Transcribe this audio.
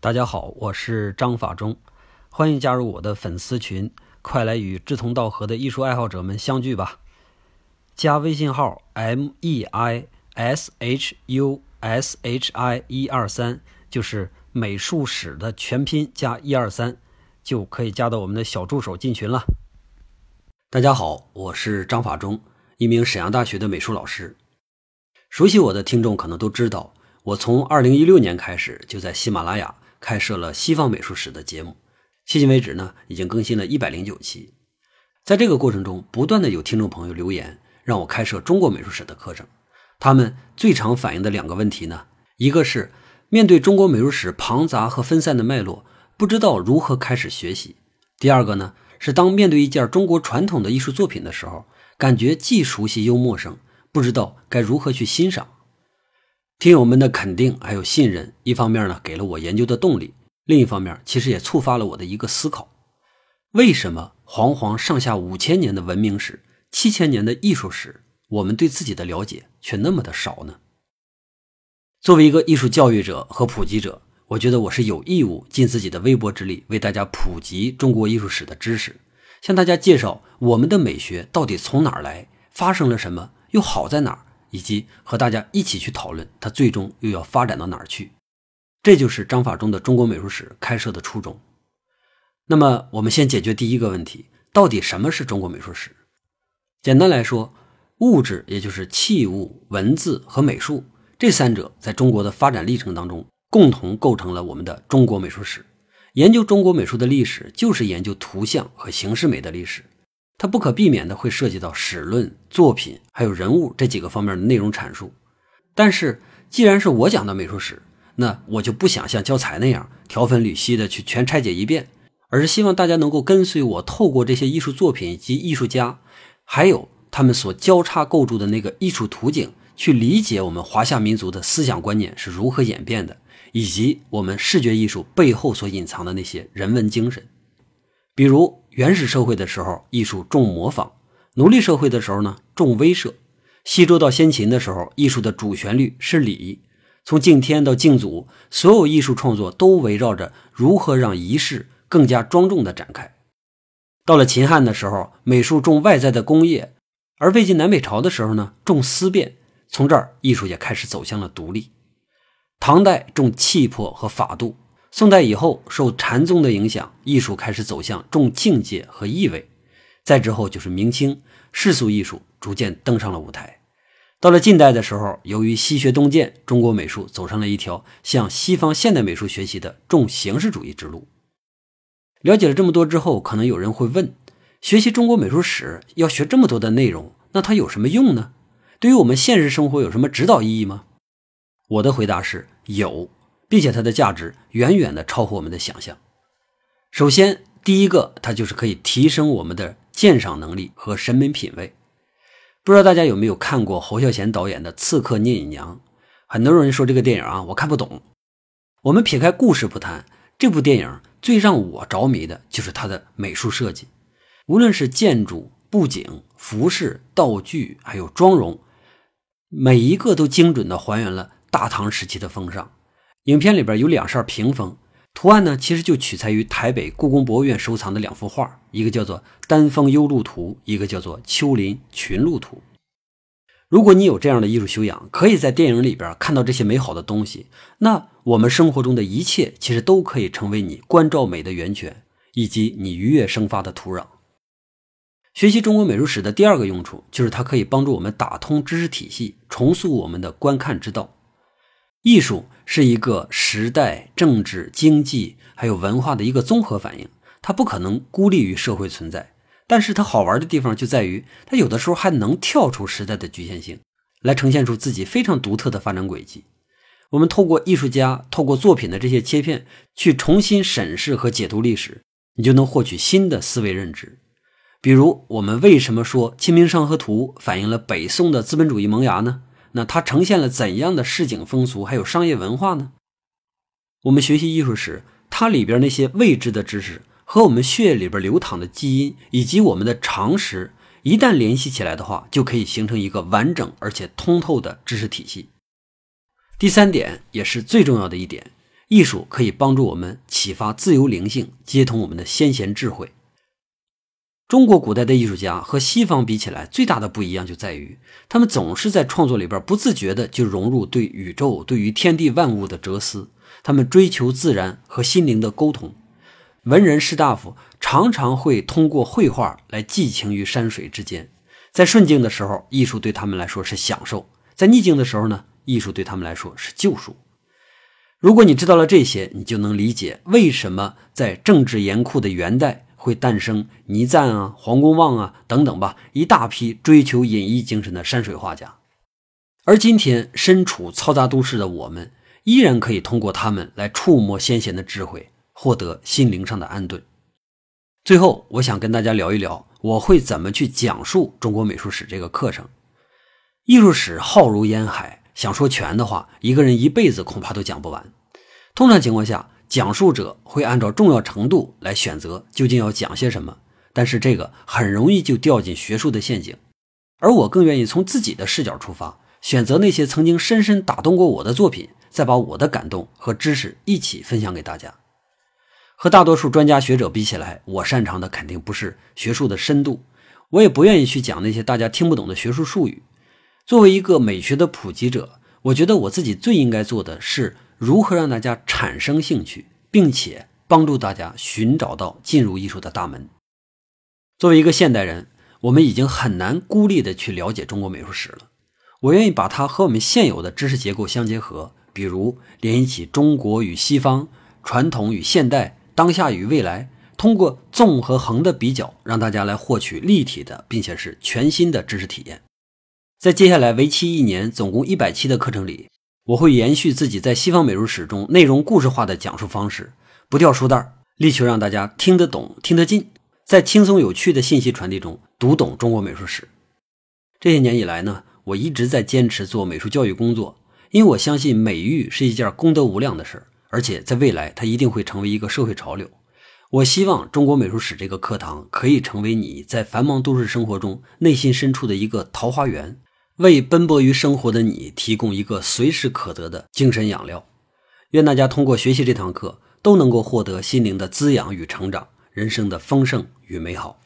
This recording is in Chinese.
大家好，我是张法中，欢迎加入我的粉丝群，快来与志同道合的艺术爱好者们相聚吧！加微信号 m e i s h u s h i 一二三，就是美术史的全拼加一二三，就可以加到我们的小助手进群了。大家好，我是张法中，一名沈阳大学的美术老师。熟悉我的听众可能都知道，我从二零一六年开始就在喜马拉雅开设了西方美术史的节目，迄今为止呢，已经更新了一百零九期。在这个过程中，不断的有听众朋友留言，让我开设中国美术史的课程。他们最常反映的两个问题呢，一个是面对中国美术史庞杂和分散的脉络，不知道如何开始学习；第二个呢，是当面对一件中国传统的艺术作品的时候，感觉既熟悉又陌生。不知道该如何去欣赏，听友们的肯定还有信任，一方面呢给了我研究的动力，另一方面其实也触发了我的一个思考：为什么煌煌上下五千年的文明史、七千年的艺术史，我们对自己的了解却那么的少呢？作为一个艺术教育者和普及者，我觉得我是有义务尽自己的微薄之力，为大家普及中国艺术史的知识，向大家介绍我们的美学到底从哪儿来，发生了什么。又好在哪儿？以及和大家一起去讨论它最终又要发展到哪儿去？这就是章法中的中国美术史开设的初衷。那么，我们先解决第一个问题：到底什么是中国美术史？简单来说，物质也就是器物、文字和美术这三者在中国的发展历程当中，共同构成了我们的中国美术史。研究中国美术的历史，就是研究图像和形式美的历史。它不可避免的会涉及到史论、作品还有人物这几个方面的内容阐述。但是，既然是我讲的美术史，那我就不想像教材那样条分缕析的去全拆解一遍，而是希望大家能够跟随我，透过这些艺术作品以及艺术家，还有他们所交叉构筑的那个艺术图景，去理解我们华夏民族的思想观念是如何演变的，以及我们视觉艺术背后所隐藏的那些人文精神，比如。原始社会的时候，艺术重模仿；奴隶社会的时候呢，重威慑；西周到先秦的时候，艺术的主旋律是礼；从敬天到敬祖，所有艺术创作都围绕着如何让仪式更加庄重的展开。到了秦汉的时候，美术重外在的工业；而魏晋南北朝的时候呢，重思辨。从这儿，艺术也开始走向了独立。唐代重气魄和法度。宋代以后，受禅宗的影响，艺术开始走向重境界和意味。再之后就是明清，世俗艺术逐渐登上了舞台。到了近代的时候，由于西学东渐，中国美术走上了一条向西方现代美术学习的重形式主义之路。了解了这么多之后，可能有人会问：学习中国美术史要学这么多的内容，那它有什么用呢？对于我们现实生活有什么指导意义吗？我的回答是有。并且它的价值远远的超乎我们的想象。首先，第一个，它就是可以提升我们的鉴赏能力和审美品味。不知道大家有没有看过侯孝贤导演的《刺客聂隐娘》？很多人说这个电影啊，我看不懂。我们撇开故事不谈，这部电影最让我着迷的就是它的美术设计，无论是建筑、布景、服饰、道具，还有妆容，每一个都精准的还原了大唐时期的风尚。影片里边有两扇屏风，图案呢其实就取材于台北故宫博物院收藏的两幅画，一个叫做《丹枫幽鹿图》，一个叫做《丘陵群鹿图》。如果你有这样的艺术修养，可以在电影里边看到这些美好的东西，那我们生活中的一切其实都可以成为你关照美的源泉，以及你愉悦生发的土壤。学习中国美术史的第二个用处，就是它可以帮助我们打通知识体系，重塑我们的观看之道。艺术是一个时代、政治、经济还有文化的一个综合反应，它不可能孤立于社会存在。但是它好玩的地方就在于，它有的时候还能跳出时代的局限性，来呈现出自己非常独特的发展轨迹。我们透过艺术家、透过作品的这些切片去重新审视和解读历史，你就能获取新的思维认知。比如，我们为什么说《清明上河图》反映了北宋的资本主义萌芽呢？那它呈现了怎样的市井风俗，还有商业文化呢？我们学习艺术史，它里边那些未知的知识和我们血液里边流淌的基因，以及我们的常识，一旦联系起来的话，就可以形成一个完整而且通透的知识体系。第三点，也是最重要的一点，艺术可以帮助我们启发自由灵性，接通我们的先贤智慧。中国古代的艺术家和西方比起来，最大的不一样就在于，他们总是在创作里边不自觉的就融入对宇宙、对于天地万物的哲思。他们追求自然和心灵的沟通。文人士大夫常常会通过绘画来寄情于山水之间。在顺境的时候，艺术对他们来说是享受；在逆境的时候呢，艺术对他们来说是救赎。如果你知道了这些，你就能理解为什么在政治严酷的元代。会诞生倪瓒啊、黄公望啊等等吧，一大批追求隐逸精神的山水画家。而今天身处嘈杂都市的我们，依然可以通过他们来触摸先贤的智慧，获得心灵上的安顿。最后，我想跟大家聊一聊，我会怎么去讲述中国美术史这个课程。艺术史浩如烟海，想说全的话，一个人一辈子恐怕都讲不完。通常情况下。讲述者会按照重要程度来选择究竟要讲些什么，但是这个很容易就掉进学术的陷阱。而我更愿意从自己的视角出发，选择那些曾经深深打动过我的作品，再把我的感动和知识一起分享给大家。和大多数专家学者比起来，我擅长的肯定不是学术的深度，我也不愿意去讲那些大家听不懂的学术术语。作为一个美学的普及者，我觉得我自己最应该做的是。如何让大家产生兴趣，并且帮助大家寻找到进入艺术的大门？作为一个现代人，我们已经很难孤立的去了解中国美术史了。我愿意把它和我们现有的知识结构相结合，比如联系起中国与西方、传统与现代、当下与未来，通过纵和横的比较，让大家来获取立体的并且是全新的知识体验。在接下来为期一年、总共一百期的课程里。我会延续自己在西方美术史中内容故事化的讲述方式，不掉书袋，力求让大家听得懂、听得进，在轻松有趣的信息传递中读懂中国美术史。这些年以来呢，我一直在坚持做美术教育工作，因为我相信美育是一件功德无量的事儿，而且在未来它一定会成为一个社会潮流。我希望中国美术史这个课堂可以成为你在繁忙都市生活中内心深处的一个桃花源。为奔波于生活的你提供一个随时可得的精神养料。愿大家通过学习这堂课，都能够获得心灵的滋养与成长，人生的丰盛与美好。